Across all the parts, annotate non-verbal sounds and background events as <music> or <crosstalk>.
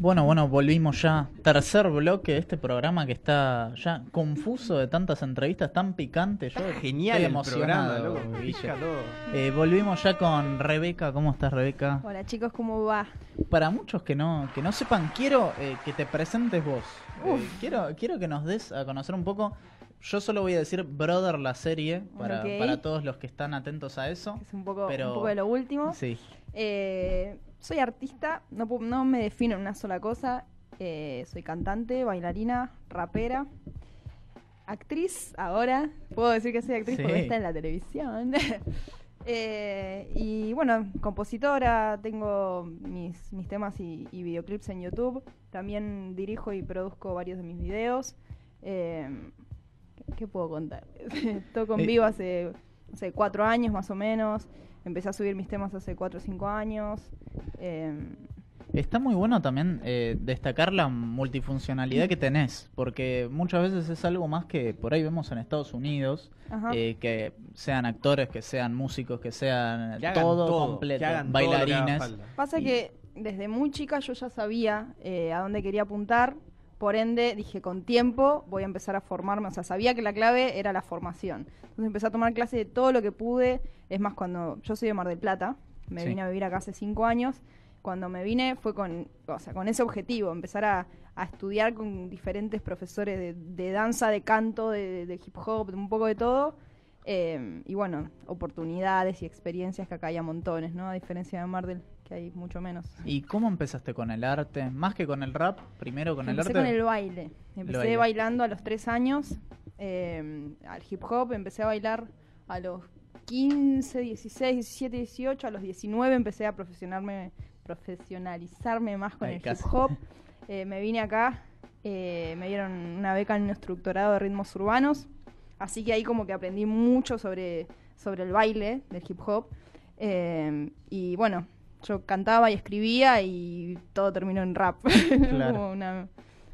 Bueno, bueno, volvimos ya. Tercer bloque de este programa que está ya confuso de tantas entrevistas, tan picante. Yo Genial estoy el programa, emocionado. Pica todo. Eh, volvimos ya con Rebeca. ¿Cómo estás, Rebeca? Hola chicos, ¿cómo va? Para muchos que no, que no sepan, quiero eh, que te presentes vos. Eh, quiero, quiero que nos des a conocer un poco. Yo solo voy a decir Brother la serie para, para todos los que están atentos a eso. Es un poco, Pero- un poco de lo último. Sí. Eh, soy artista, no, no me defino en una sola cosa. Eh, soy cantante, bailarina, rapera, actriz ahora. Puedo decir que soy actriz Sí. porque está en la televisión. <laughs> Eh, y bueno, compositora, tengo mis, mis temas y, y videoclips en YouTube. También dirijo y produzco varios de mis videos. ¿Qué- ¿Qué puedo contar? <laughs> Toco en Eh. vivo hace, hace cuatro años más o menos. Empecé a subir mis temas hace cuatro o cinco años. Eh, Está muy bueno también eh, destacar la multifuncionalidad que tenés, porque muchas veces es algo más que por ahí vemos en Estados Unidos, ajá. eh, que sean actores, que sean músicos, que sean Que hagan todo, todo, completo, que hagan todo lo que haga bailarines. Pasa y- que desde muy chica yo ya sabía eh, a dónde quería apuntar, por ende dije con tiempo voy a empezar a formarme, o sea, sabía que la clave era la formación. Entonces empecé a tomar clases de todo lo que pude, es más, cuando yo soy de Mar del Plata, me Sí. vine a vivir acá hace cinco años, cuando me vine fue con, o sea, con ese objetivo, empezar a, a estudiar con diferentes profesores de, de danza, de canto, de, de hip hop, de un poco de todo. Eh, y bueno, oportunidades y experiencias que acá hay a montones, ¿no? A diferencia de Mar del, que hay mucho menos. ¿Y cómo empezaste con el arte? Más que con el rap, primero con el Empecé arte. con el baile. Empecé baile. bailando a los tres años eh, al hip hop. Empecé a bailar a los 15, 16, 17, 18. A los 19 empecé a profesionarme, profesionalizarme más con Ay, el casi. hip hop. Eh, me vine acá, eh, me dieron una beca en un instructorado de ritmos urbanos. Así que ahí como que aprendí mucho sobre, sobre el baile del hip hop. Eh, y bueno, yo cantaba y escribía y todo terminó en rap. <laughs> Claro. Como una-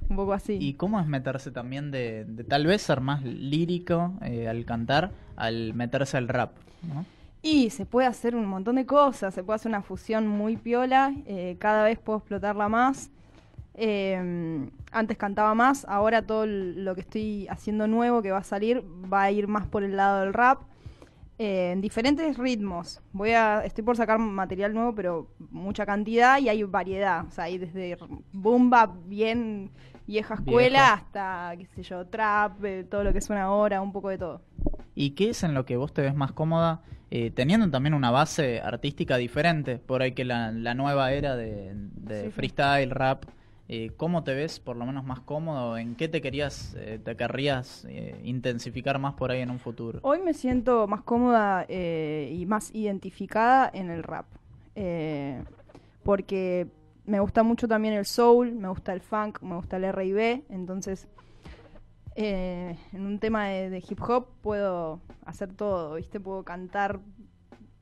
un poco así. ¿Y cómo es meterse también de, de tal vez ser más lírico eh, al cantar, al meterse al rap? ¿no? Y se puede hacer un montón de cosas, se puede hacer una fusión muy piola, eh, cada vez puedo explotarla más. Eh, antes cantaba más, ahora todo lo que estoy haciendo nuevo que va a salir va a ir más por el lado del rap. Eh, en diferentes ritmos. Voy a, estoy por sacar material nuevo, pero mucha cantidad y hay variedad. O sea, hay desde bomba bien vieja escuela hasta, qué sé yo, trap, eh, todo lo que suena ahora, un poco de todo. ¿Y qué es en lo que vos te ves más cómoda, eh, teniendo también una base artística diferente, por ahí que la, la nueva era de, de Sí, sí. freestyle, rap? Eh, ¿Cómo te ves por lo menos más cómodo? ¿En qué te querías, eh, te querrías eh, intensificar más por ahí en un futuro? Hoy me siento más cómoda y más identificada en el rap. Porque me gusta mucho también el soul, me gusta el funk, me gusta el R&B. Entonces, en un tema de, de hip hop puedo hacer todo, ¿viste? Puedo cantar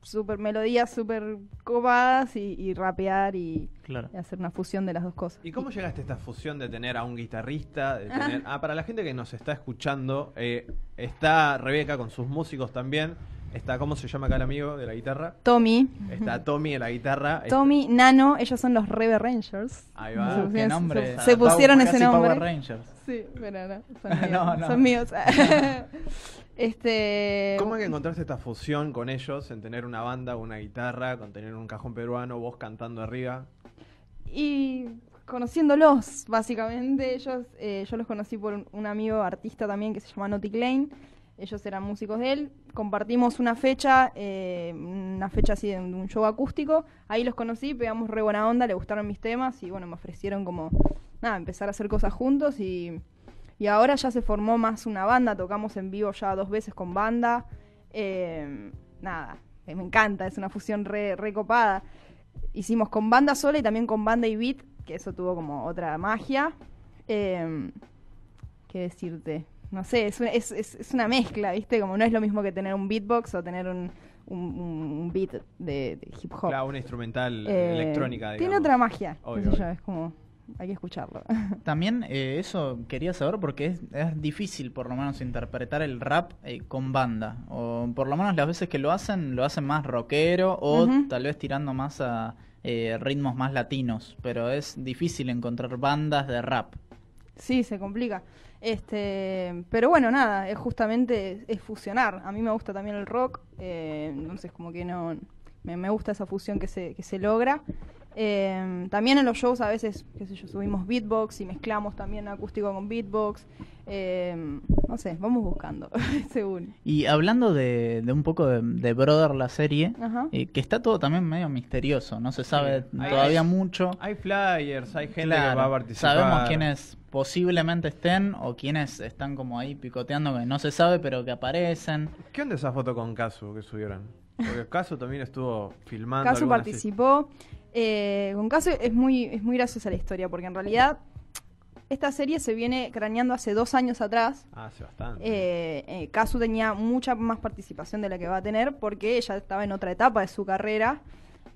súper melodías, súper copadas y, y rapear y, Claro. y hacer una fusión de las dos cosas. ¿Y cómo llegaste a esta fusión de tener a un guitarrista? De tener... Ah, para la gente que nos está escuchando, eh, está Rebeca con sus músicos también. Está, ¿cómo se llama acá el amigo de la guitarra? Tommy, Está Tommy en la guitarra. <laughs> Tommy, Nano, ellos son los Rebe Rangers. Ahí va. Uh, qué nombre. se pusieron Power- ese nombre. Power Rangers. Sí, pero no, <laughs> son míos. No, no. Son míos. <laughs> este. ¿Cómo es que encontraste esta fusión con ellos en tener una banda, una guitarra, con tener un cajón peruano, vos cantando arriba? Y conociéndolos, básicamente. Ellos, eh, yo los conocí por un, un amigo artista también que se llama Naughty Lane. Ellos eran músicos de él. Compartimos una fecha, eh, una fecha así de un, show acústico. Ahí los conocí, pegamos re buena onda, le gustaron mis temas y bueno, me ofrecieron como, nada, empezar a hacer cosas juntos y, y ahora ya se formó más una banda. Tocamos en vivo ya dos veces con banda. Eh, nada, me encanta, es una fusión re copada. Hicimos con banda sola y también con banda y beat, que eso tuvo como otra magia. Eh, ¿Qué decirte? No sé, es una, es, es- es una mezcla, ¿viste? Como no es lo mismo que tener un beatbox o tener un, un, un beat de, de hip hop. Claro, una instrumental Eh, electrónica, digamos. Tiene otra magia, Obvio, sé yo, obvio. es como, hay que escucharlo. <laughs> También eh, eso quería saber porque es, es difícil por lo menos interpretar el rap eh, con banda. O por lo menos las veces que lo hacen, lo hacen más rockero o tal vez tirando más a eh, ritmos más latinos, pero es difícil encontrar bandas de rap. Sí, se complica. Este, pero bueno, nada, es justamente es fusionar. A mí me gusta también el rock, eh, entonces como que no me, me gusta esa fusión que se, que se logra. Eh, también en los shows a veces, qué sé yo, subimos beatbox y mezclamos también acústico con beatbox. Eh, no sé, vamos buscando, <laughs> según. Y hablando de, de un poco de, de Brother la serie, eh, que está todo también medio misterioso, no se sabe Sí. Todavía hay- mucho. Hay flyers, hay gente Claro, que va a participar. Sabemos quiénes posiblemente estén o quiénes están como ahí picoteando que no se sabe pero que aparecen. ¿Qué onda esa foto con Casu que subieron? Porque <laughs> Casu también estuvo filmando. Casu participó. Eh, con Casu es muy, es muy graciosa la historia, porque en realidad esta serie se viene craneando hace dos años atrás. Ah, hace bastante. Eh, eh, Kazu tenía mucha más participación de la que va a tener porque ella estaba en otra etapa de su carrera.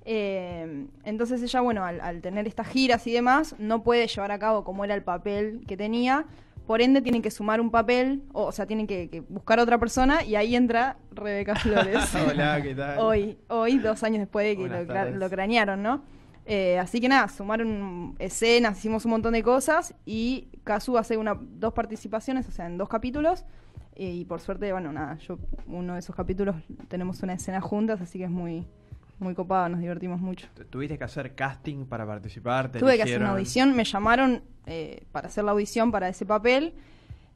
Eh, entonces ella, bueno, al, al tener estas giras y demás, no puede llevar a cabo como era el papel que tenía. Por ende, tienen que sumar un papel, o, o sea, tienen que, que buscar a otra persona y ahí entra Rebeca Flores. <laughs> Hola, ¿qué tal? hoy, hoy, dos años después de que lo, lo cranearon, ¿no? Eh, así que nada, sumaron escenas, hicimos un montón de cosas y Kazu hace una, dos participaciones, o sea, en dos capítulos. eh, y por suerte, bueno, nada, yo uno de esos capítulos tenemos una escena juntas, así que es muy, muy copado, nos divertimos mucho. ¿Tuviste que hacer casting para participar? ¿Te Tuve que hacer una audición, me llamaron eh, para hacer la audición para ese papel,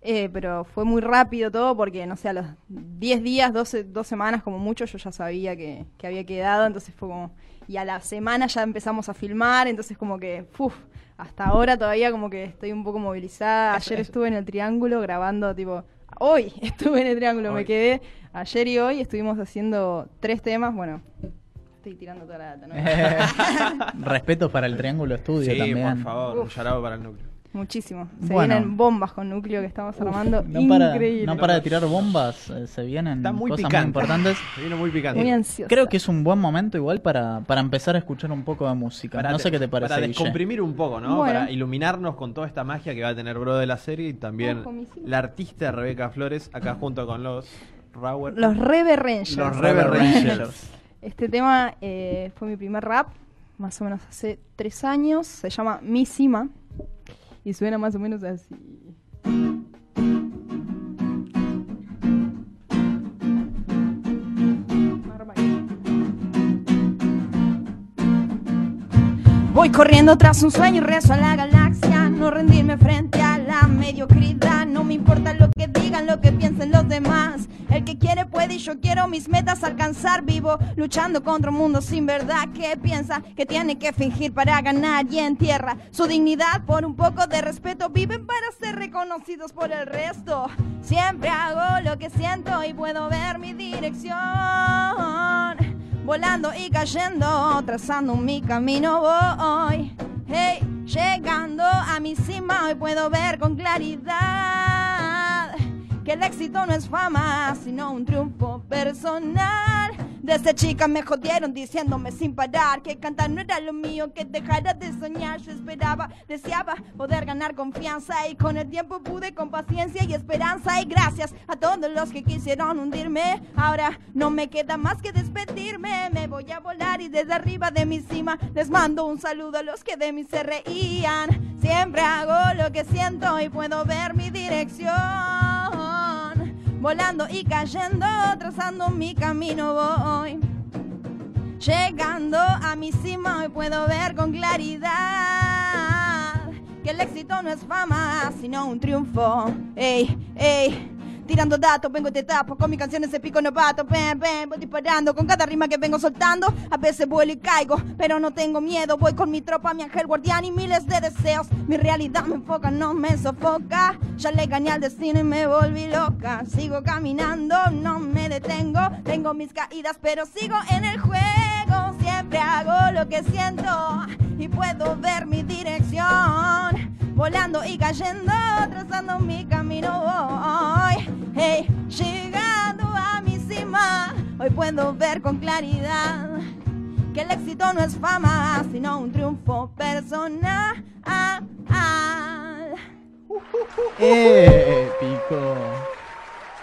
eh, pero fue muy rápido todo porque, no sé, a los 10 días, 12, dos semanas como mucho, yo ya sabía que, que había quedado, entonces fue como... Y a la semana ya empezamos a filmar, entonces como que, uff, hasta ahora todavía como que estoy un poco movilizada. Ayer estuve en el Triángulo grabando, tipo, hoy <laughs> estuve en el Triángulo, Hoy. me quedé ayer y hoy, estuvimos haciendo tres temas, bueno, estoy tirando toda la data, ¿no? <laughs> Respeto para el Triángulo Estudio Sí, también. por favor, un yarao para el núcleo. Muchísimo. Se Bueno. vienen bombas con núcleo que estamos <laughs> armando. No para, Increíble. no para de tirar bombas, eh, se vienen Está muy cosas picante. muy importantes. <laughs> Se vino muy picante. Muy ansiosa. Creo que es un buen momento igual para, para empezar a escuchar un poco de música. Para no te- sé qué te parece, Para Guille. descomprimir un poco, ¿no? Bueno. Para iluminarnos con toda esta magia que va a tener Bro de la serie y también la artista Rebeca Flores acá junto con los Rauer. Los Rebe Rangers. Los Rebel Rangers. Este tema eh, fue mi primer rap, más o menos hace tres años. Se llama Mi Cima. Y suena más o menos así. Voy corriendo tras un sueño y rezo a la galaxia. No rendirme frente a la mediocridad. No me importa lo que digan, lo que piensen los demás. El que quiere puede y yo quiero mis metas alcanzar. Vivo luchando contra un mundo sin verdad que piensa que tiene que fingir para ganar y en tierra su dignidad por un poco de respeto. Viven para ser reconocidos por el resto. Siempre hago lo que siento y puedo ver mi dirección volando y cayendo, trazando mi camino voy. Hey, llegando a mi cima, hoy puedo ver con claridad que el éxito no es fama, sino un triunfo personal. Desde chica me jodieron diciéndome sin parar que cantar no era lo mío, que dejara de soñar. Yo esperaba, deseaba poder ganar confianza y con el tiempo pude con paciencia y esperanza. Y gracias a todos los que quisieron hundirme, ahora no me queda más que despedirme. Me voy a volar y desde arriba de mi cima les mando un saludo a los que de mí se reían. Siempre hago lo que siento y puedo ver mi dirección volando y cayendo, trazando mi camino voy. Llegando a mi cima hoy puedo ver con claridad que el éxito no es fama, sino un triunfo. Ey, ey. Tirando datos, vengo de tapo, con mis canciones de pico novato, pen, pen, voy disparando con cada rima que vengo soltando. A veces vuelo y caigo, pero no tengo miedo. Voy con mi tropa, mi ángel guardián y miles de deseos. Mi realidad me enfoca, no me sofoca. Ya le gané al destino y me volví loca. Sigo caminando, no me detengo. Tengo mis caídas, pero sigo en el juego. Siempre hago lo que siento y puedo ver mi dirección volando y cayendo, trazando mi camino voy. Hey, llegando a mi cima, hoy puedo ver con claridad que el éxito no es fama, sino un triunfo personal. Épico.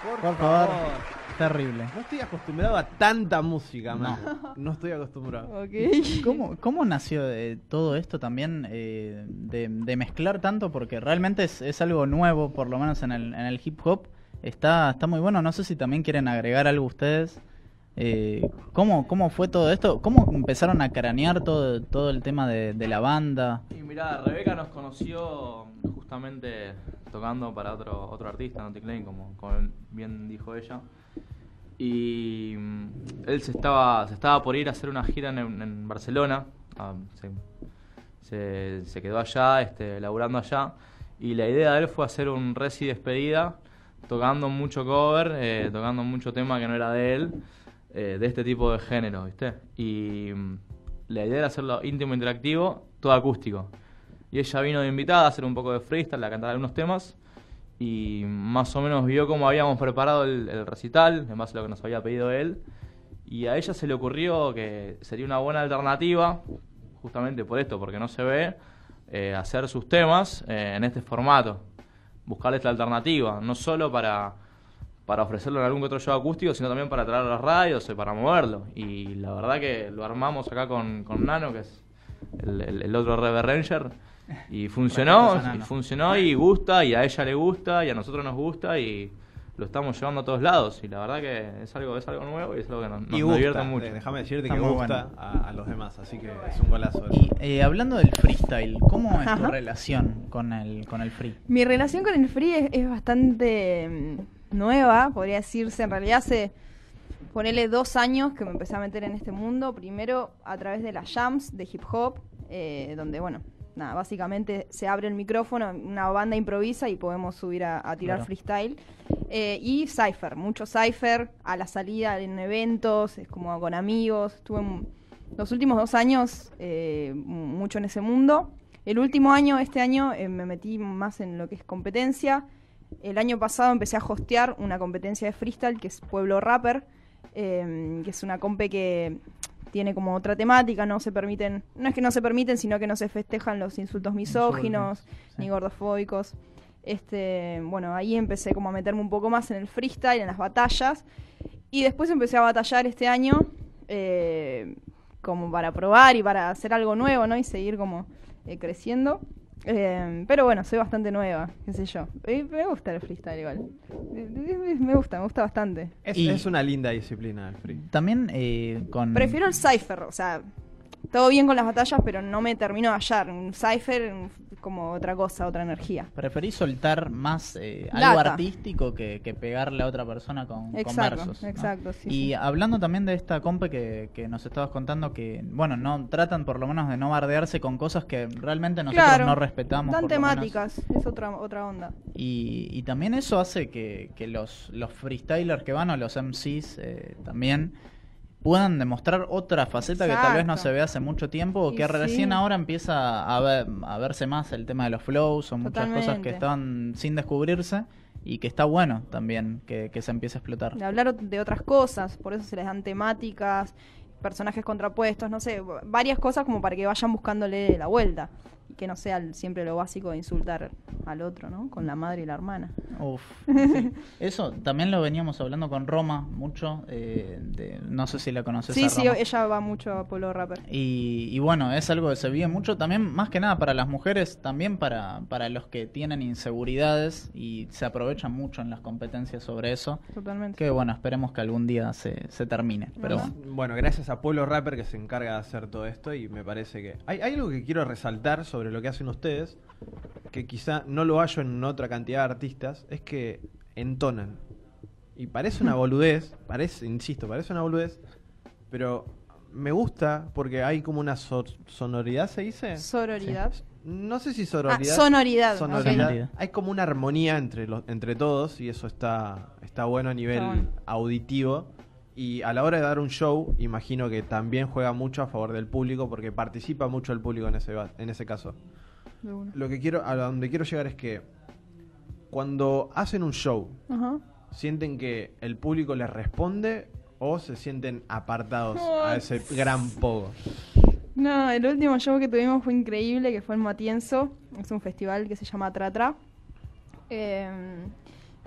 Por, Por favor. favor. Terrible. No estoy acostumbrado a tanta música, man. No, estoy acostumbrado. <laughs> ¿Cómo, cómo nació eh, todo esto también eh, de, de mezclar tanto? Porque realmente es, es algo nuevo, por lo menos en el, en el hip hop. Está, está muy bueno. No sé si también quieren agregar algo ustedes. Eh, ¿cómo, ¿Cómo fue todo esto? ¿Cómo empezaron a cranear todo, todo el tema de, la banda? Y mirá, Rebeca nos conoció justamente tocando para otro otro artista, Naughty Klein, como, como bien dijo ella. Y mm, él se estaba, se estaba por ir a hacer una gira en, Barcelona. ah, se quedó allá, este, laburando allá. Y la idea de él fue hacer un resi despedida, tocando mucho cover, eh, tocando mucho tema que no era de él, eh, de este tipo de género, ¿viste? Y mm, la idea era hacerlo íntimo, interactivo, todo acústico. Y ella vino de invitada a hacer un poco de freestyle, a cantar algunos temas. Y más o menos vio cómo habíamos preparado el, recital, en base lo que nos había pedido él. Y a ella se le ocurrió que sería una buena alternativa, justamente por esto, porque no se ve, eh, hacer sus temas eh, en este formato. Buscar esta alternativa, no solo para, para ofrecerlo en algún otro show acústico, sino también para traer a las radios y para moverlo. Y la verdad que lo armamos acá con, con Nano, que es el, el- el otro Rever Ranger. Y <laughs> funcionó, y funcionó y gusta, y a ella le gusta, y a nosotros nos gusta, y lo estamos llevando a todos lados. Y la verdad que es algo, es algo nuevo y es algo que nos, nos- divierte mucho. eh, déjame decirte Está que gusta bueno. a, a los demás, así que es un golazo. Y eh, hablando del freestyle, ¿cómo es tu relación con el, con el free? Mi relación con el free es, es bastante mm, nueva, podría decirse. En realidad hace, ponele dos años que me empecé a meter en este mundo. Primero a través de las jams de hip hop, eh, donde, bueno, nada, básicamente se abre el micrófono, una banda improvisa y podemos subir a, a tirar Claro. freestyle. Eh, y Cypher, mucho Cypher a la salida en eventos, es como con amigos. Estuve en- los últimos dos años eh, mucho en ese mundo. El último año, este año, me metí más en lo que es competencia. El año pasado empecé a hostear una competencia de freestyle que es Pueblo Rapper, eh, que es una compe que tiene como otra temática, no se permiten, no es que no se permiten, sino que no se festejan los insultos misóginos sí. ni gordofóbicos. Este, bueno, ahí empecé como a meterme un poco más en el freestyle, en las batallas. Y después empecé a batallar este año eh, como para probar y para hacer algo nuevo, ¿no? Y seguir como eh, creciendo. Eh, pero bueno, soy bastante nueva, qué sé yo. Me gusta el freestyle igual. Me gusta, me gusta bastante. Es, Y- es una linda disciplina el free. También eh, con... Prefiero el Cypher, o sea, todo bien con las batallas, pero no me termino de hallar. Un Cypher mm, como otra cosa, otra energía. Preferís soltar más eh, algo artístico que, que pegarle a otra persona con, con Exacto, versos. ¿no? exacto, sí, y sí. hablando también de esta compe que, que nos estabas contando, que, bueno, no tratan por lo menos de no bardearse con cosas que realmente nosotros claro, no respetamos. Menos. temáticas, es otra, otra onda. Y, y también eso hace que, que los, los freestylers que van o los MCs eh, también puedan demostrar otra faceta que tal vez no se ve hace mucho tiempo o Y que recién sí. ahora empieza a, ver- a verse más el tema de los flows o muchas cosas que estaban sin descubrirse y que está bueno también que, que se empiece a explotar. de hablar de otras cosas, por eso se les dan temáticas, personajes contrapuestos, no sé, varias cosas como para que vayan buscándole la vuelta y que no sea siempre lo básico de insultar al otro, ¿no? Con la madre y la hermana. Uf, <laughs> sí. Eso también lo veníamos hablando con Roma mucho, eh, de- no sé si la conoces. Sí, a sí, Roma. ella va mucho a Pueblo Rapper. Y, y bueno, es algo que se vive mucho también, más que nada para las mujeres, también para, para los que tienen inseguridades y se aprovechan mucho en las competencias sobre eso. Totalmente. Que bueno, esperemos que algún día se, se termine. Pero. Bueno, gracias a Pueblo Rapper que se encarga de hacer todo esto y me parece que... Hay, hay algo que quiero resaltar sobre lo que hacen ustedes, que quizá no lo hallo en otra cantidad de artistas, es que entonan. Y parece una <laughs> boludez, parece, insisto, parece una boludez, pero me gusta porque hay como una so- sonoridad, ¿se dice? Sororidad. No sé si Ah, sonoridad. sonoridad. Sonoridad. ok. Sonoridad. Hay como una armonía entre los, entre todos y eso está, está bueno a nivel bueno. auditivo. Y a la hora de dar un show, imagino que también juega mucho a favor del público porque participa mucho el público en ese, en ese caso. Lo que quiero, a donde quiero llegar es que cuando hacen un show. ¿sienten que el público les responde o se sienten apartados a ese gran pogo? No, el último show que tuvimos fue increíble, que fue en Matienzo. Es un festival que se llama Tratra. Eh,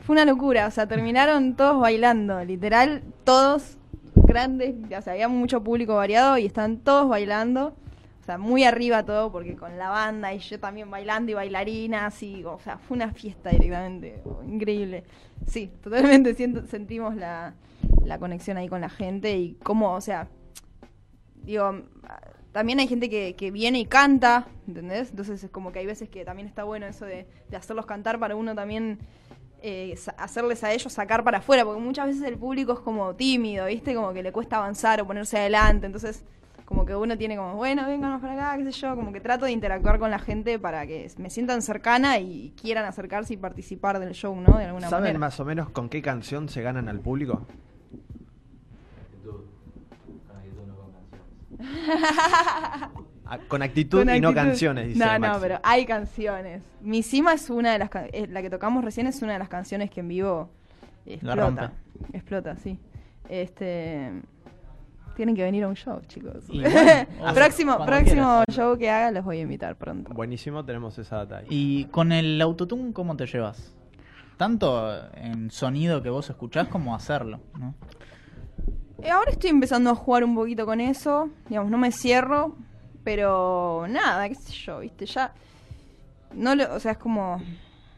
Fue una locura, o sea, terminaron todos bailando, literal, todos grandes, o sea, había mucho público variado y están todos bailando. O sea, muy arriba todo, porque con la banda y yo también bailando y bailarinas y, o sea, fue una fiesta directamente, increíble. Sí, totalmente <laughs> sentimos la, la conexión ahí con la gente y cómo, o sea, digo, también hay gente que, que viene y canta, ¿entendés? Entonces es como que hay veces que también está bueno eso de, de hacerlos cantar para uno también eh, hacerles a ellos sacar para afuera, porque muchas veces el público es como tímido, ¿viste? Como que le cuesta avanzar o ponerse adelante, entonces como que uno tiene como, bueno, vénganos para acá, qué sé yo, como que trato de interactuar con la gente para que me sientan cercana y quieran acercarse y participar del show, ¿no? De alguna ¿Saben manera. más o menos con qué canción se ganan al público? <laughs> Ah, con actitud Con y no canciones, dice No, no, pero hay canciones. Mi Sima es una de las ca- eh, la que tocamos recién es una de las canciones que en vivo La explota. Explota, sí. Este tienen que venir a un show, chicos. Y bueno, <laughs> próximo próximo quieras. show que haga los voy a invitar pronto. Buenísimo, tenemos esa data ahí. Y con el autotune, ¿cómo te llevas? Tanto en sonido que vos escuchás como hacerlo, ¿no? Eh, ahora estoy empezando a jugar un poquito con eso, digamos, no me cierro, pero nada, qué sé yo, viste, ya no lo, o sea, es como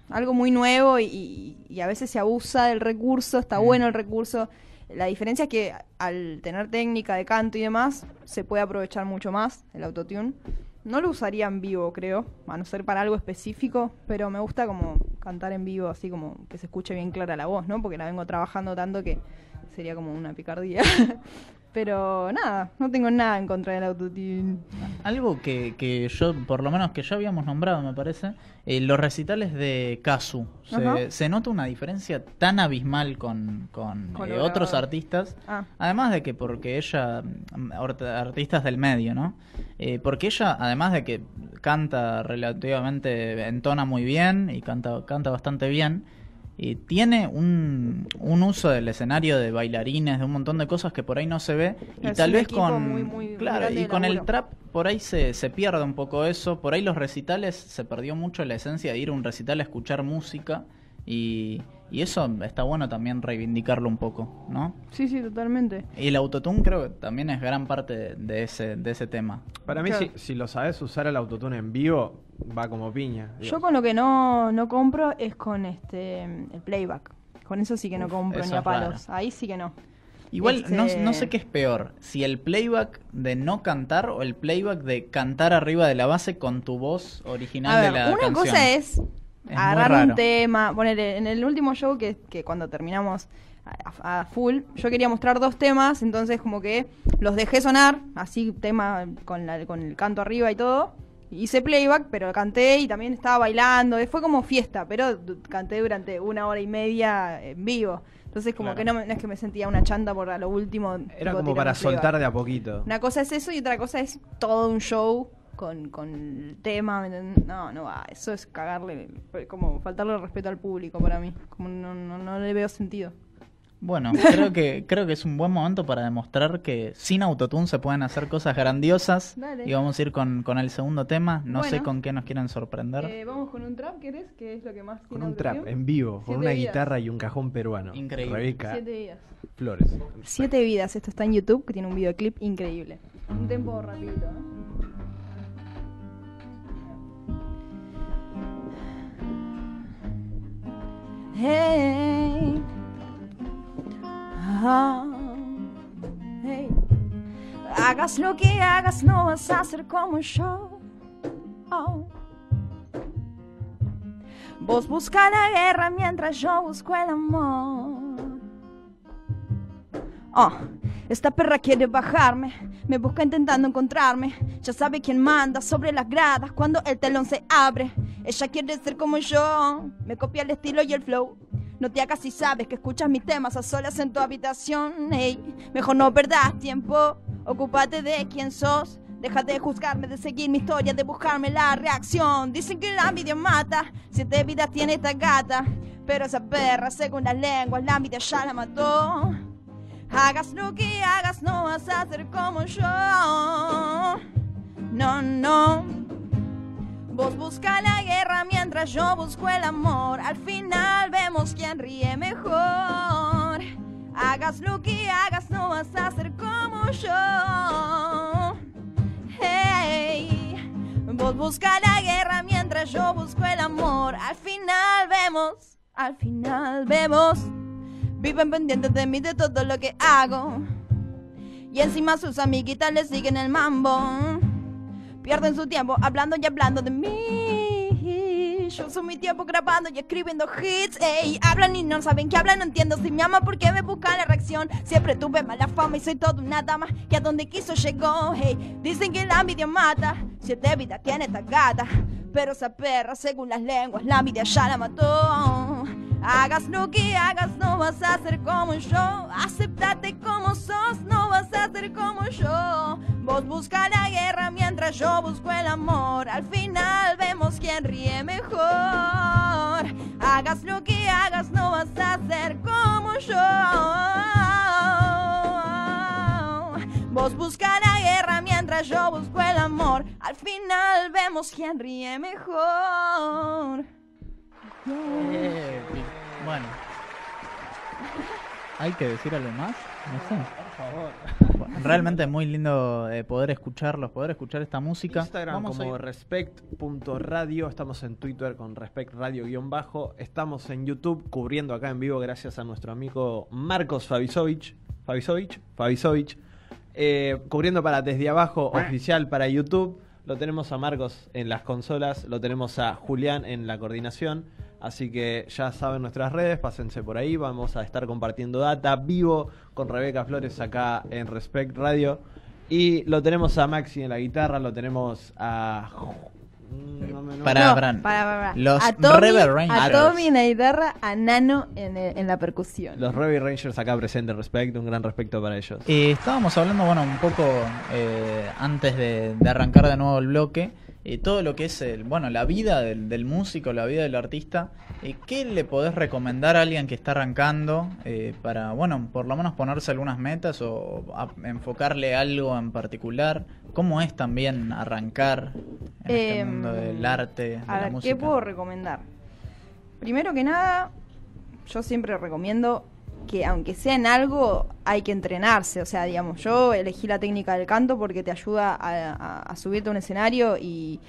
algo muy nuevo y, a veces se abusa del recurso, está Mm. bueno el recurso. La diferencia es que al tener técnica de canto y demás, se puede aprovechar mucho más el autotune. No lo usaría en vivo, creo, a no ser para algo específico, pero me gusta como cantar en vivo, así como que se escuche bien clara la voz, ¿no? Porque la vengo trabajando tanto que sería como una picardía. <laughs> pero nada, no tengo nada en contra del autotune. Algo que, que yo, por lo menos que ya habíamos nombrado, me parece, eh, los recitales de Kazu. Se, se nota una diferencia tan abismal con, con, Con eh, otros artistas. Ah, Además de que porque ella, mm, artistas del medio, ¿no? Eh, porque ella, además de que canta relativamente, entona muy bien y canta, canta bastante bien, eh, tiene un, un uso del escenario de bailarines, de un montón de cosas que por ahí no se ve. Y tal vez con, muy, muy claro, y con el trap por ahí se, se pierde un poco eso. Por ahí los recitales se perdió mucho la esencia de ir a un recital a escuchar música. Y, y eso está bueno también reivindicarlo un poco, ¿no? sí, sí, totalmente. Y el autotune creo que también es gran parte de, de ese, de ese tema. Para mí, Claro. si, si lo sabes usar el autotune en vivo, va como piña. Digo, Yo con lo que no, no compro es con este el playback. Con eso sí que no Uf, compro ni a palos. Ahí sí que no. Igual no, Este- no sé qué es peor, si el playback de no cantar o el playback de cantar arriba de la base con tu voz original A ver, de la una canción. cosa es, agarrar un tema, ponerle en el último show que, que cuando terminamos a, a full, yo quería mostrar dos temas, entonces como que los dejé sonar, así tema con, la- con el canto arriba y todo. Hice playback, pero canté y también estaba bailando. Fue como fiesta, pero canté durante una hora y media en vivo. Entonces como Claro. que no, me- no es que me sentía una chanta por a lo último. Era tipo, como para soltar de a poquito. Una cosa es eso y otra cosa es todo un show con, con el tema. No, no va. Eso es cagarle, como faltarle el respeto al público para mí. Como no, no, no le veo sentido. Bueno, creo que, <laughs> creo que es un buen momento para demostrar que sin autotune se pueden hacer cosas grandiosas. Dale. Y vamos a ir con, con el segundo tema. No sé Bueno. con qué nos quieren sorprender. Eh, Vamos con un trap, ¿querés? Que es lo que más Con un trap en vivo, con Siete una vidas. guitarra y un cajón peruano. Increíble. Rebeca Siete vidas. Flores. Siete vidas. Esto está en YouTube, que tiene un videoclip increíble. Un tempo rapidito, ¿no? Hey. Ah. Hagas lo que hagas, no vas a ser como yo. Oh. Vos busca la guerra mientras yo busco el amor. Oh, esta perra quiere bajarme, me busca intentando encontrarme. Ya sabe quién manda sobre las gradas cuando el telón se abre. Ella quiere ser como yo, me copia el estilo y el flow. No te hagas si sabes que escuchas mis temas a solas en tu habitación. Ey, mejor no perdas tiempo, ocúpate de quién sos. Deja de juzgarme, de seguir mi historia, de buscarme la reacción. Dicen que la envidia mata, siete vidas tiene esta gata. Pero esa perra, según las lenguas, la envidia ya la mató. Hagas lo que hagas, no vas a ser como yo. No, no. Vos busca la guerra mientras yo busco el amor. Al final vemos quién ríe mejor. Hagas lo que hagas, no vas a ser como yo. Hey, vos busca la guerra mientras yo busco el amor. Al final vemos, al final vemos. Viven pendientes de mí, de todo lo que hago. Y encima sus amiguitas le siguen el mambo. Pierden su tiempo hablando y hablando de mí. Yo uso mi tiempo grabando y escribiendo hits. Ey, hablan y no saben qué hablan. No entiendo si me ama porque me buscan la reacción. Siempre tuve mala fama y soy toda una dama que a donde quiso llegó. Hey, dicen que la envidia mata. Siete vidas tiene esta gata. Pero esa perra, según las lenguas, la envidia ya la mató. Hagas lo que hagas, no vas a ser como yo. Aceptate como sos, no vas a ser como yo. Vos busca la guerra mientras yo busco el amor. Al final vemos quién ríe mejor. Hagas lo que hagas, no vas a ser como yo. Vos busca la guerra mientras yo busco el amor. Al final vemos quién ríe mejor. Eh, bueno. ¿Hay que decir algo más? No sé. Por favor. Realmente muy lindo eh, poder escucharlos, poder escuchar esta música. Instagram Vamos como respect.radio, estamos en Twitter con respect radio-bajo, estamos en YouTube cubriendo acá en vivo gracias a nuestro amigo Marcos Fabisovich, Fabisovich, Fabisovich, eh, cubriendo para desde abajo oficial para YouTube. Lo tenemos a Marcos en las consolas, lo tenemos a Julián en la coordinación. Así que ya saben nuestras redes, pásense por ahí. Vamos a estar compartiendo data vivo con Rebeca Flores acá en Respect Radio. Y lo tenemos a Maxi en la guitarra, lo tenemos a. No me- no- Para- No, para, para, para. Los a Tommy, Rebel Rangers. A Tommy en la guitarra, a Nano en, el- en la percusión. Los Ruby Rangers acá presentes, Respect, un gran respeto para ellos. Eh, estábamos hablando, bueno, un poco eh, antes de, de arrancar de nuevo el bloque, eh, todo lo que es, el, bueno, la vida del, del músico, la vida del artista. Eh, ¿Qué le podés recomendar a alguien que está arrancando eh, para, bueno, por lo menos ponerse algunas metas o a- enfocarle algo en particular? ¿Cómo es también arrancar en este Em, mundo del arte, de A la ver, música? ¿qué puedo recomendar? Primero que nada, yo siempre recomiendo que aunque sea en algo, hay que entrenarse. O sea, digamos, yo elegí la técnica del canto porque te ayuda a, subirte a un escenario y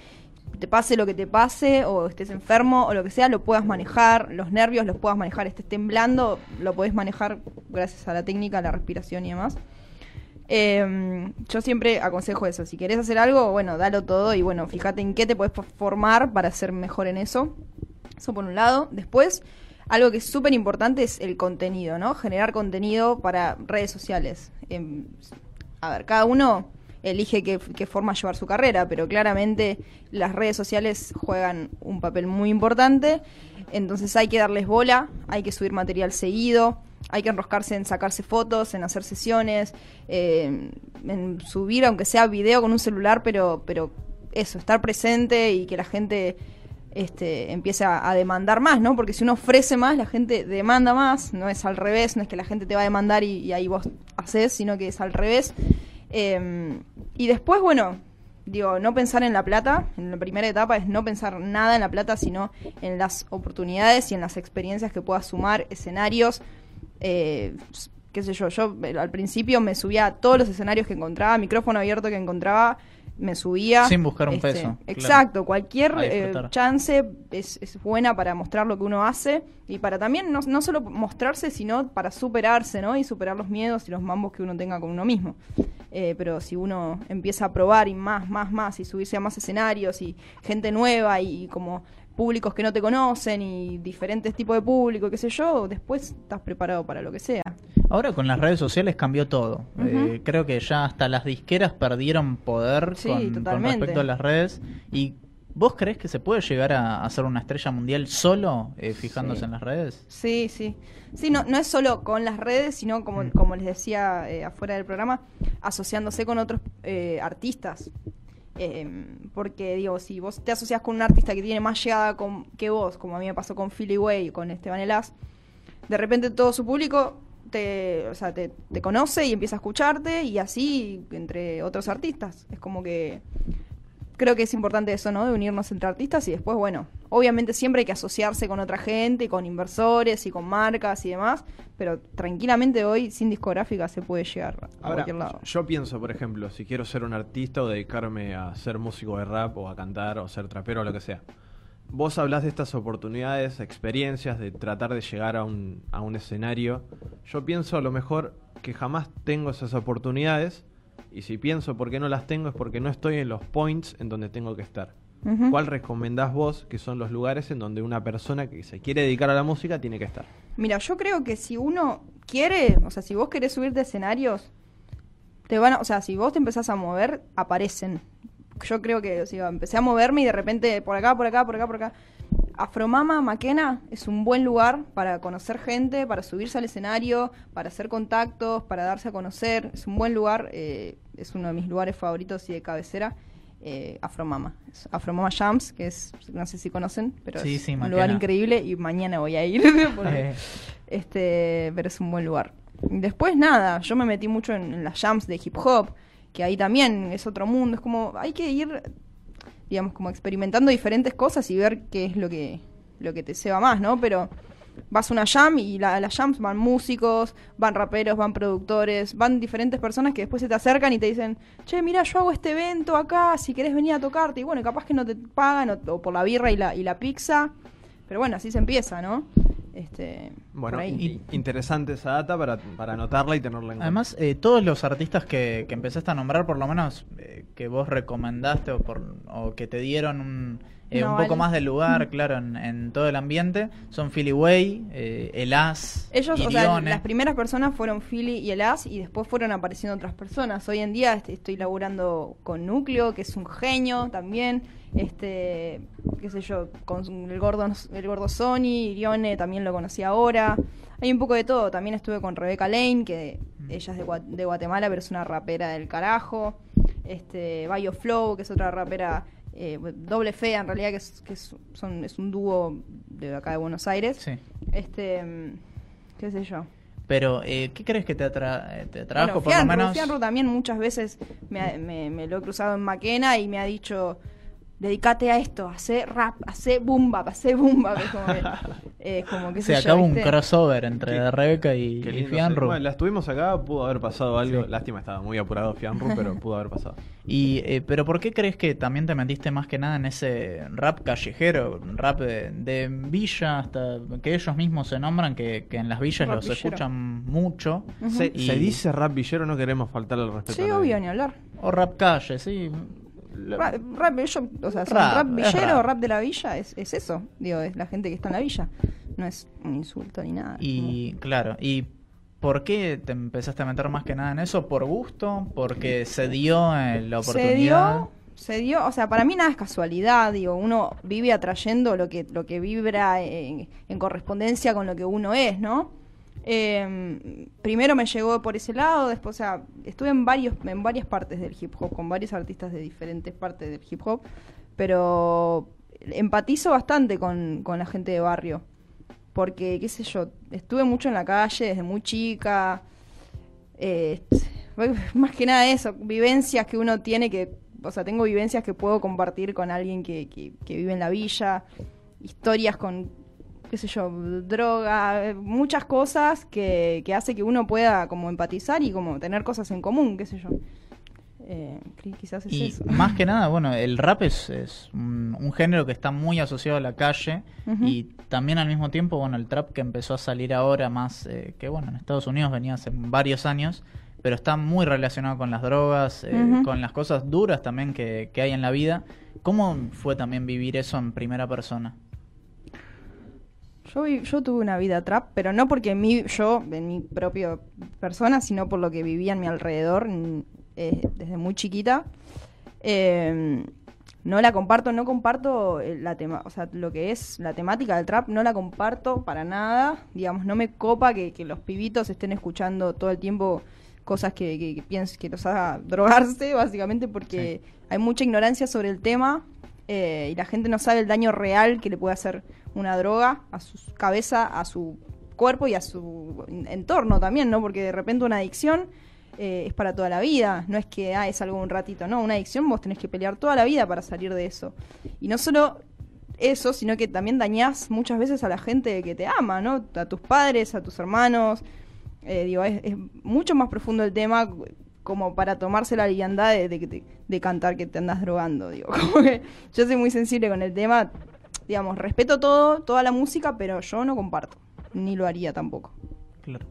te pase lo que te pase, o estés enfermo, o lo que sea, lo puedas manejar, los nervios los puedas manejar, estés temblando, lo podés manejar gracias a la técnica, la respiración y demás. Eh, yo siempre aconsejo eso. Si querés hacer algo, bueno, dalo todo y bueno, fíjate en qué te puedes formar para ser mejor en eso. Eso por un lado. Después, algo que es súper importante es el contenido, ¿no? Generar contenido para redes sociales. Em, a ver, cada uno elige qué, qué forma llevar su carrera, pero claramente las redes sociales juegan un papel muy importante. Entonces hay que darles bola, hay que subir material seguido, hay que enroscarse en sacarse fotos, en hacer sesiones, eh, en subir aunque sea video con un celular, pero, pero eso, estar presente y que la gente este, empiece a, demandar más, ¿no? Porque si uno ofrece más, la gente demanda más, no es al revés, no es que la gente te va a demandar y, ahí vos haces, sino que es al revés. Eh, y después, bueno, digo, no pensar en la plata, en la primera etapa es no pensar nada en la plata, sino en las oportunidades y en las experiencias que puedas sumar, escenarios, eh, qué sé yo, yo eh, al principio me subía a todos los escenarios que encontraba, micrófono abierto que encontraba, me subía. este, Sin buscar un peso, claro. Exacto, cualquier eh, chance es, es buena para mostrar lo que uno hace y para también no, no solo mostrarse, sino para superarse, ¿no? Y superar los miedos y los mambos que uno tenga con uno mismo. Eh, pero si uno empieza a probar y más, más, más y subirse a más escenarios y gente nueva y, como públicos que no te conocen y diferentes tipos de público, qué sé yo, después estás preparado para lo que sea. Ahora con las redes sociales cambió todo. Eh, creo que ya hasta las disqueras perdieron poder Sí, con, respecto a las redes. ¿Y vos crees que se puede llegar a, a ser una estrella mundial solo eh, fijándose Sí. en las redes? Sí, sí. Sí, no, no es solo con las redes, sino como, Mm. como les decía eh, afuera del programa, asociándose con otros eh, artistas. Eh, porque, digo, si vos te asocias con un artista que tiene más llegada con, que vos, como a mí me pasó con Philly Way y con Esteban Elas, de repente todo su público te, o sea, te, te conoce y empieza a escucharte y así entre otros artistas. Es como que creo que es importante eso, ¿no? De unirnos entre artistas y después, bueno, obviamente siempre hay que asociarse con otra gente, con inversores y con marcas y demás, pero tranquilamente hoy sin discográfica se puede llegar a Ahora, cualquier lado. yo pienso, por ejemplo, si quiero ser un artista o dedicarme a ser músico de rap o a cantar o ser trapero o lo que sea. Vos hablás de estas oportunidades, experiencias, de tratar de llegar a un, a un escenario. Yo pienso a lo mejor que jamás tengo esas oportunidades y si pienso por qué no las tengo es porque no estoy en los points en donde tengo que estar. ¿Cuál recomendás vos que son los lugares en donde una persona que se quiere dedicar a la música tiene que estar? Mira, yo creo que si uno quiere, o sea, si vos querés subirte a escenarios, te van a, o sea, si vos te empezás a mover, aparecen. Yo creo que, o sea, empecé a moverme y de repente por acá, por acá, por acá, por acá. Afromama Maquena es un buen lugar para conocer gente, para subirse al escenario, para hacer contactos, para darse a conocer. Es un buen lugar, eh, es uno de mis lugares favoritos y de cabecera. eh, Afromama. Afromama Jams, que es, no sé si conocen, pero Sí, es sí, un Maquena. lugar increíble y mañana voy a ir. <laughs> porque- Eh, este, pero es un buen lugar. Después nada, yo me metí mucho en, en las jams de hip hop, que ahí también es otro mundo, es como hay que ir digamos como experimentando diferentes cosas y ver qué es lo que lo que te ceba más, ¿no? Pero vas a una jam y la, a las jams van músicos, van raperos, van productores, van diferentes personas que después se te acercan y te dicen, che, mira, yo hago este evento acá, si querés venir a tocarte. Y bueno, capaz que no te pagan o, o por la birra y la, y la pizza. Pero bueno, así se empieza, ¿no? Este, Bueno, interesante esa data para, para anotarla y tenerla en cuenta. Además, eh, todos los artistas que, que empezaste a nombrar, por lo menos eh, que vos recomendaste o, por, o que te dieron un, eh, No, un poco vale. más de lugar, <laughs> claro, en, en todo el ambiente, son Philly Way, eh, El As, Ellos, o sea, Irione. las primeras personas fueron Philly y el As y después fueron apareciendo otras personas. Hoy en día este, estoy laburando con Núcleo, que es un genio también. Este, qué sé yo, con el gordo, el gordo Sony, Irione también lo conocí ahora. Hay un poco de todo. También estuve con Rebeca Lane, que Mm. ella es de, Gua- de Guatemala, pero es una rapera del carajo. Este, Bayo Flow, que es otra rapera eh, doble fea en realidad, que, es, que es, son, es un dúo de acá de Buenos Aires. Sí. Este, mm, qué sé yo. Pero, eh, ¿qué crees que te, atra eh, te atrajo, Bueno, por lo menos? También muchas veces me, me- me lo he cruzado en Maquena y me ha dicho, dedícate a esto, hace rap, hace boom bap, hace. Es como, que, <laughs> eh, como que Se acaba un crossover entre Qué- Rebeca y, y Fianru. Bueno, la estuvimos acá, pudo haber pasado algo. Sí. Lástima, estaba muy apurado Fianru, pero <laughs> pudo haber pasado. Y, eh, pero ¿por qué crees que también te metiste más que nada en ese rap callejero, rap de, de villa, hasta que ellos mismos se nombran, que, que en las villas Rap los villero. escuchan mucho? Se, Y- se dice rap villero, no queremos faltar al respeto. Sí, obvio, ni hablar. O rap calle, sí. Rap, yo- o sea, Rap, rap, es villero, rap. rap. de la villa, es, es eso. Digo, es la gente que está en la villa. No es un insulto ni nada. Y claro, ¿y por qué te empezaste a meter más que nada en eso? ¿Por gusto? ¿Porque se dio eh, la se oportunidad? dio se dio o sea para mí nada es casualidad digo uno vive atrayendo lo que lo que vibra en, en correspondencia con lo que uno es no Eh, primero me llegó por ese lado después o sea estuve en varios en varias partes del hip hop con varios artistas de diferentes partes del hip hop pero empatizo bastante con, con la gente de barrio porque qué sé yo estuve mucho en la calle desde muy chica eh, <laughs> más que nada eso, vivencias que uno tiene que, o sea, tengo vivencias que puedo compartir con alguien que, que vive en la villa, historias con, qué sé yo, droga, eh, muchas cosas que, que hace que uno pueda como empatizar y como tener cosas en común, qué sé yo. Eh, qui- quizás es Y eso. más que nada, bueno, el rap es, es un, un género que está muy asociado a la calle y también al mismo tiempo, bueno, el trap que empezó a salir ahora más, eh, que bueno, en Estados Unidos venía hace varios años, pero está muy relacionado con las drogas, eh, con las cosas duras también que, que hay en la vida. ¿Cómo fue también vivir eso en primera persona? Yo, vi- yo tuve una vida trap, pero no porque mi, yo, en mi propia persona, sino por lo que vivía en mi alrededor eh, desde muy chiquita. Eh, no la comparto, no comparto eh, la tema, o sea, lo que es la temática del trap, no la comparto para nada. Digamos, no me copa que, que los pibitos estén escuchando todo el tiempo cosas que, que, que piens- que los haga <laughs> drogarse, básicamente, porque hay mucha ignorancia sobre el tema eh, y la gente no sabe el daño real que le puede hacer una droga a su cabeza, a su cuerpo y a su en- entorno también, ¿no? Porque de repente una adicción eh, es para toda la vida, no es que ah, es algo un ratito, no, una adicción vos tenés que pelear toda la vida para salir de eso. Y no solo eso, sino que también dañás muchas veces a la gente que te ama, ¿no? A tus padres, a tus hermanos. Eh, digo, es, es mucho más profundo el tema como para tomarse la liviandad de, de, de cantar que te andas drogando, digo. <laughs> Como que yo soy muy sensible con el tema, digamos, respeto todo, toda la música, pero yo no comparto, ni lo haría tampoco. Claro.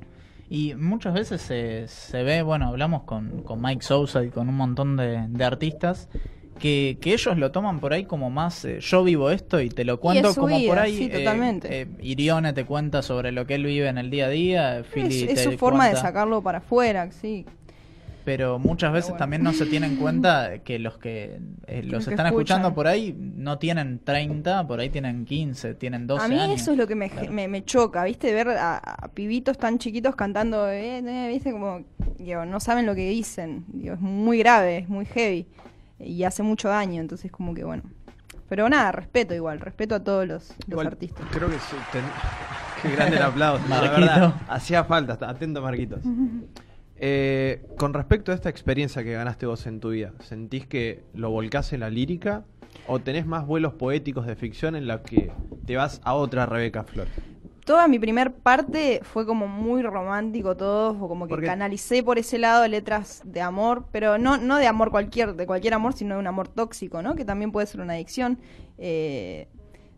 Y muchas veces se, se ve, bueno, hablamos con, con Mike Sousa y con un montón de, de artistas, que, que ellos lo toman por ahí como más, eh, yo vivo esto y te lo cuento como vida, por ahí. sí, eh, totalmente. eh, Irione te cuenta sobre lo que él vive en el día a día, Philly es, su forma de sacarlo para afuera, sí. Pero muchas veces bueno. también no se tiene en cuenta que los que eh, los que están escuchan. escuchando por ahí no tienen 30, por ahí tienen 15, tienen 12 A mí años. eso es lo que me, Claro. me, me choca, ¿viste? Ver a, a pibitos tan chiquitos cantando, eh, eh, ¿viste? Como, digo, no saben lo que dicen. Digo, es muy grave, es muy heavy. Y hace mucho daño, entonces como que bueno. Pero nada, respeto igual, respeto a todos los, los Igual, artistas. Creo que sí, ten- <laughs> Qué grande el aplauso. la verdad. Hacía falta, atento Marquitos. <laughs> Eh, con respecto a esta experiencia que ganaste vos en tu vida, ¿sentís que lo volcás en la lírica o tenés más vuelos poéticos de ficción en la que te vas a otra Rebeca Flor? Toda mi primer parte fue como muy romántico todo, o como que Porque- canalicé por ese lado letras de amor, pero no, no de amor cualquier, de cualquier amor, sino de un amor tóxico, ¿no? Que también puede ser una adicción. Eh,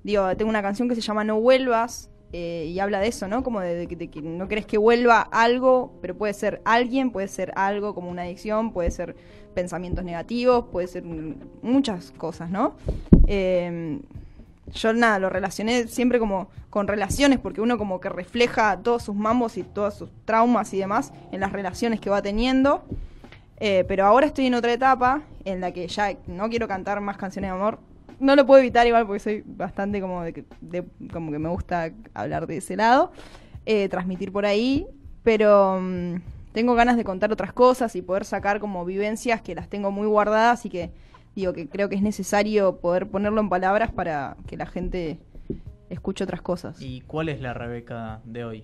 digo, tengo una canción que se llama No vuelvas, eh, y habla de eso, ¿no? Como de, que- no querés que vuelva algo, pero puede ser alguien, puede ser algo como una adicción, puede ser pensamientos negativos, puede ser muchas cosas, ¿no? Eh, yo nada, lo relacioné siempre como con relaciones, porque uno como que refleja todos sus mambos y todos sus traumas y demás en las relaciones que va teniendo. Eh, pero ahora estoy en otra etapa en la que ya no quiero cantar más canciones de amor. No lo puedo evitar igual porque soy bastante como de que, de- como que me gusta hablar de ese lado, eh, transmitir por ahí, pero mm, tengo ganas de contar otras cosas y poder sacar como vivencias que las tengo muy guardadas y que digo que creo que es necesario poder ponerlo en palabras para que la gente escuche otras cosas. ¿Y cuál es la Rebeca de hoy?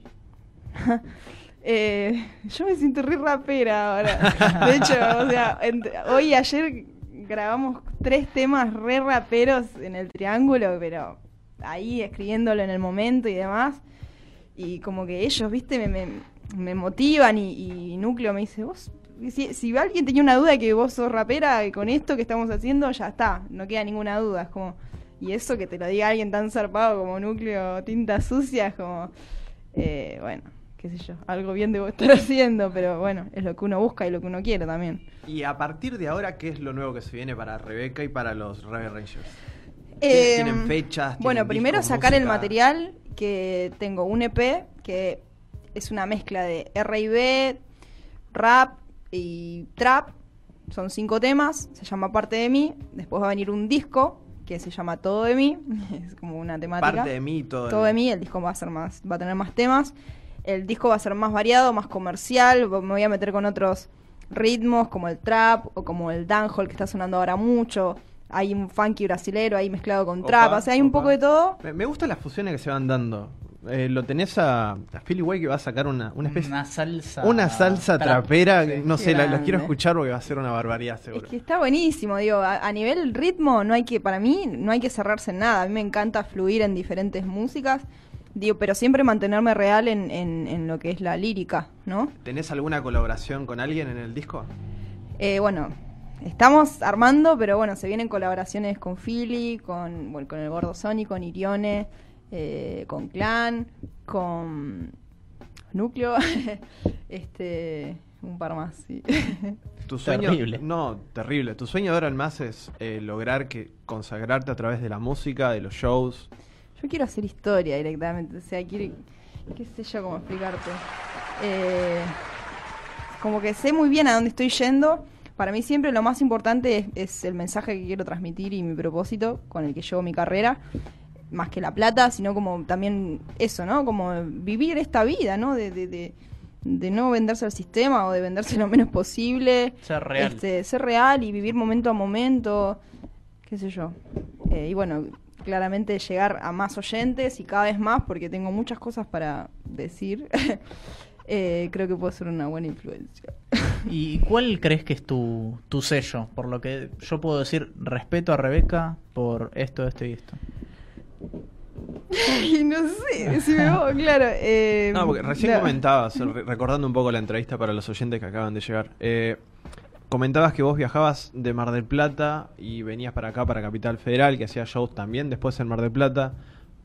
<laughs> Eh, yo me siento re rapera ahora. De hecho, o sea, hoy y ayer grabamos tres temas re raperos en el triángulo, pero ahí escribiéndolo en el momento y demás. Y como que ellos, viste, me, me, me motivan y, y Núcleo me dice, vos, si, si alguien tenía una duda de que vos sos rapera con esto que estamos haciendo, ya está, no queda ninguna duda. Es como, y eso que te lo diga alguien tan zarpado como Núcleo Tinta Sucia, es como, eh, bueno, qué sé yo, algo bien debo <laughs> estar haciendo, pero bueno, es lo que uno busca y lo que uno quiere también. Y a partir de ahora, ¿qué es lo nuevo que se viene para Rebeca y para los Rebel Rangers? Eh, ¿Tienen fechas? Bueno, primero discos, sacar el material, que tengo un EP, que es una mezcla de R&B, rap y trap. Son cinco temas, se llama Parte de mí. Después va a venir un disco que se llama Todo de mí, <laughs> es como una temática. Parte de mí todo. Todo de mí, el disco va a ser más, va a tener más temas. El disco va a ser más variado, más comercial. Me voy a meter con otros ritmos como el trap o como el dancehall que está sonando ahora mucho. Hay un funky brasilero ahí mezclado con Opa, trap. O sea, hay un poco de todo. Me, me gustan las fusiones que se van dando. Eh, lo tenés a, a Philly Way que va a sacar una, una especie. Una salsa. Una salsa trap. trapera, Sí. no sé, la, la quiero escuchar porque va a ser una barbaridad seguro. Es que está buenísimo, digo, a, a nivel ritmo no hay que, para mí, no hay que cerrarse en nada. A mí me encanta fluir en diferentes músicas, digo, pero siempre mantenerme real en, en, en lo que es la lírica, ¿no? ¿Tenés alguna colaboración con alguien en el disco? Eh, bueno, estamos armando, pero bueno, se vienen colaboraciones con Philly, con, bueno, con el Gordo Sony, con Irione, eh, con Clan, con Núcleo, <laughs> este, un par más, sí. <laughs> Tu sueño, Terrible. No, terrible. Tu sueño ahora más es eh, lograr que consagrarte a través de la música, de los shows. Yo quiero hacer historia directamente, o sea, quiero, qué sé yo cómo explicarte. Eh, como que sé muy bien a dónde estoy yendo. Para mí siempre lo más importante es, es el mensaje que quiero transmitir y mi propósito con el que llevo mi carrera. Más que la plata, sino como también eso, ¿no? Como vivir esta vida, ¿no? De, de, de, de no venderse al sistema o de venderse lo menos posible. Ser real. Este, ser real y vivir momento a momento, qué sé yo. Eh, y bueno, claramente llegar a más oyentes y cada vez más, porque tengo muchas cosas para decir. <laughs> Eh, creo que puedo ser una buena influencia. ¿Y cuál crees que es tu, tu sello? Por lo que yo puedo decir, respeto a Rebeca por esto, esto y esto. <laughs> Ay, no sé, decime vos, claro. eh, No, porque recién no. comentabas, re- recordando un poco la entrevista para los oyentes que acaban de llegar, eh, comentabas que vos viajabas de Mar del Plata y venías para acá, para Capital Federal, que hacías shows también después en Mar del Plata,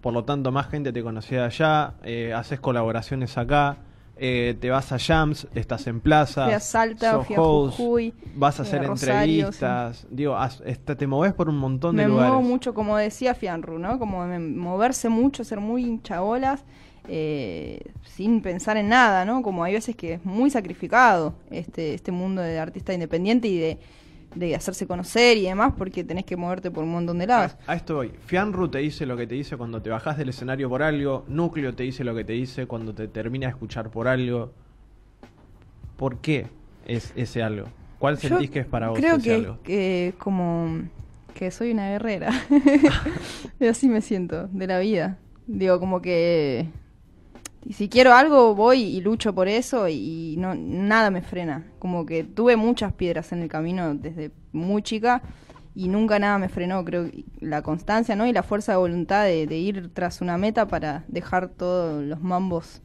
por lo tanto más gente te conocía allá, eh, haces colaboraciones acá, eh, te vas a jams, estás en plaza, Fui a Salta, sos fui a host, Jujuy, vas a fui hacer Rosario, entrevistas, digo, has- este, te moves por un montón de me lugares. muevo mucho, como decía Fianru, ¿no? Como me- moverse mucho, ser muy hinchabolas, eh, sin pensar en nada, ¿no? Como hay veces que es muy sacrificado este, este mundo de artista independiente y de, de hacerse conocer y demás, porque tenés que moverte por un montón de lados. A, a esto voy. Fianru te dice lo que te dice cuando te bajás del escenario por algo. Núcleo te dice lo que te dice cuando te termina de escuchar por algo. ¿Por qué es ese algo? ¿Cuál Yo sentís que es para vos Creo ese que, algo? que como que soy una guerrera. Y <laughs> <laughs> Así me siento, de la vida. Digo, como que y si quiero algo voy y lucho por eso y no nada me frena. Como que tuve muchas piedras en el camino desde muy chica y nunca nada me frenó. Creo la constancia, ¿no? Y la fuerza de voluntad de, ir tras una meta para dejar todos los mambos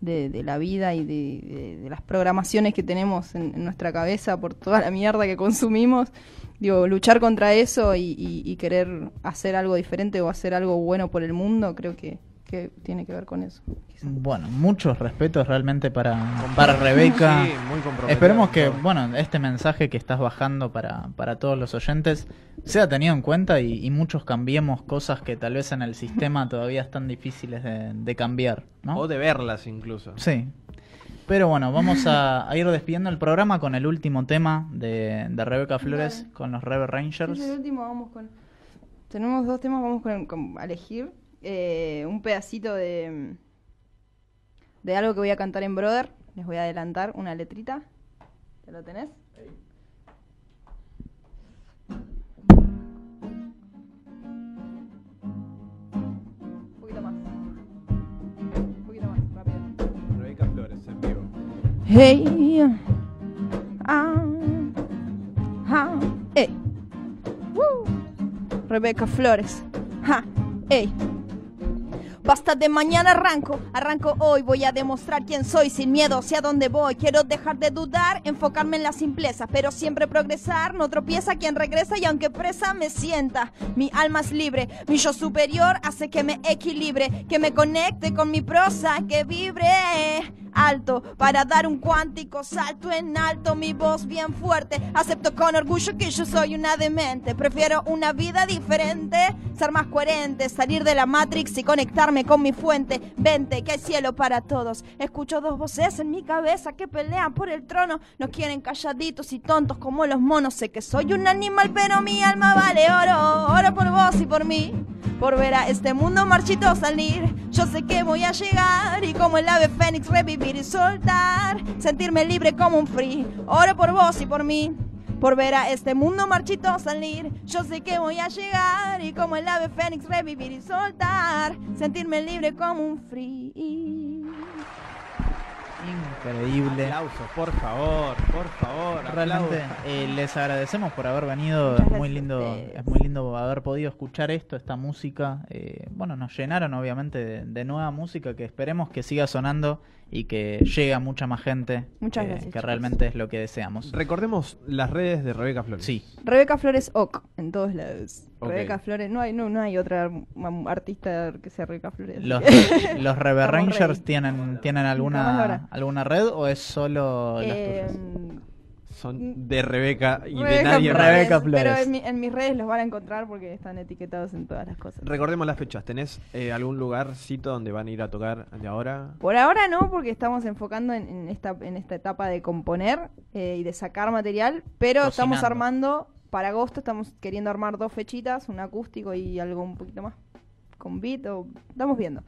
de, de la vida y de, de- de las programaciones que tenemos en, en nuestra cabeza por toda la mierda que consumimos. Digo, luchar contra eso y, y- y querer hacer algo diferente o hacer algo bueno por el mundo, creo que, que tiene que ver con eso. quizá. Bueno, muchos respetos realmente para, para Rebeca. Sí, muy Esperemos que, bueno, este mensaje que estás bajando para, para todos los oyentes sea tenido en cuenta y, y muchos cambiemos cosas que tal vez en el sistema <laughs> todavía están difíciles de, de cambiar, ¿no? O de verlas incluso. Sí. Pero bueno, vamos a, a ir despidiendo el programa con el último tema de, de Rebeca Flores Dale. con los Rebel Rangers. Es el último, vamos con... Tenemos dos temas, vamos con, con- a elegir eh, un pedacito de, de algo que voy a cantar en Brother. Les voy a adelantar una letrita. ¿Te lo tenés? Un poquito más. Un poquito más, rápido. Rebeca Flores en vivo. Hey, ah, ah, eh. Woo. Rebeca Flores. Ja, ey. Basta de mañana arranco, arranco hoy, voy a demostrar quién soy sin miedo hacia dónde voy. Quiero dejar de dudar, enfocarme en la simpleza, pero siempre progresar, no tropieza quien regresa y aunque presa me sienta. Mi alma es libre, mi yo superior hace que me equilibre, que me conecte con mi prosa, que vibre alto para dar un cuántico salto en alto, mi voz bien fuerte. Acepto con orgullo que yo soy una demente. Prefiero una vida diferente, ser más coherente, salir de la Matrix y conectarme con mi fuente. Vente, que hay cielo para todos. Escucho dos voces en mi cabeza que pelean por el trono. Nos quieren calladitos y tontos como los monos. Sé que soy un animal, pero mi alma vale oro. Oro por vos y por mí por ver a este mundo marchito salir. Yo sé que voy a llegar y como el ave fénix revivir y soltar, sentirme libre como un free. Oro por vos y por mí. Por ver a este mundo marchito salir, yo sé que voy a llegar y como el ave fénix revivir y soltar, sentirme libre como un free. Increíble. Aplausos, por favor, por favor. Realmente eh, les agradecemos por haber venido. Muchas Es muy lindo, es muy lindo haber podido escuchar esto, esta música. Eh, bueno, nos llenaron obviamente de, de nueva música que esperemos que siga sonando y que llegue a mucha más gente. Muchas eh, gracias, Que chicos. realmente es lo que deseamos. Recordemos las redes de Rebeca Flores. Sí. Rebeca Flores Oc, en todos lados. Ok. Rebeca Flores, no hay, no, no hay otra artista que sea Rebeca Flores. Los, <laughs> los Rangers tienen, tienen alguna, alguna red o es solo las Eh, tuyas? Son de Rebeca y de nadie Flores. Rebeca Flores. Pero en, mi- en mis redes los van a encontrar porque están etiquetados en todas las cosas. Recordemos las fechas. ¿Tenés eh, algún lugarcito donde van a ir a tocar de ahora? Por ahora no, porque estamos enfocando en, en esta, en esta etapa de componer eh, y de sacar material, pero estamos armando, para agosto estamos queriendo armar dos fechitas, un acústico y algo un poquito más con beat, o estamos viendo.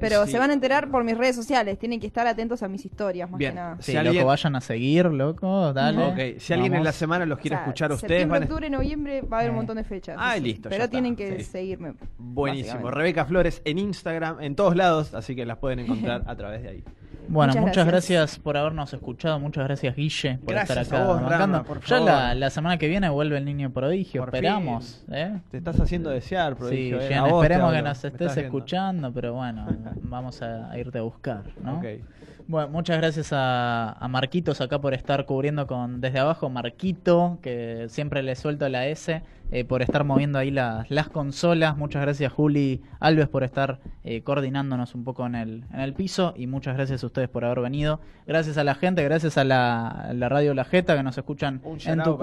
Pero sí. se van a enterar por mis redes sociales, tienen que estar atentos a mis historias, más Bien. que nada. Sí, si loco, alguien- vayan a seguir, loco, dale. Ok, si alguien en la semana los quiere O sea, escuchar a ustedes, van a... octubre, noviembre va a haber un Eh. montón de fechas. Ah, sí, listo, ya Pero está, tienen que sí. seguirme. Buenísimo. Rebeca Flores en Instagram, en todos lados, así que las pueden encontrar <laughs> a través de ahí. Bueno, muchas, Muchas gracias. gracias. por habernos escuchado. Muchas gracias, Guille, por Gracias estar a acá vos. Rama, por Ya la, la semana que viene vuelve el niño prodigio. Por esperamos. ¿eh? Te estás haciendo desear, Sí, prodigio, eh. Vos te esperemos que nos estés escuchando, pero bueno, <laughs> vamos a, a irte a buscar, ¿no? Ok. Bueno, muchas gracias a, a Marquitos acá por estar cubriendo con desde abajo. Marquito, que siempre le suelto la S, eh, por estar moviendo ahí las, las consolas. Muchas gracias, Juli Alves, por estar eh, coordinándonos un poco en el, en el piso. Y muchas gracias a ustedes por haber venido. Gracias a la gente, gracias a la, a la radio La Jeta que nos escuchan Un en la gente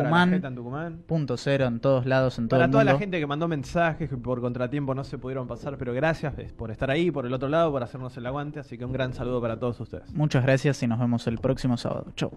en Tucumán. Tucumán. Punto cero en todos lados, en todo Para el toda mundo. la gente que mandó mensajes que por contratiempo no se pudieron pasar, pero gracias eh, por estar ahí, por el otro lado, por hacernos el aguante. Así que un gran saludo para todos ustedes. Muchas gracias y nos vemos el próximo sábado. Chau.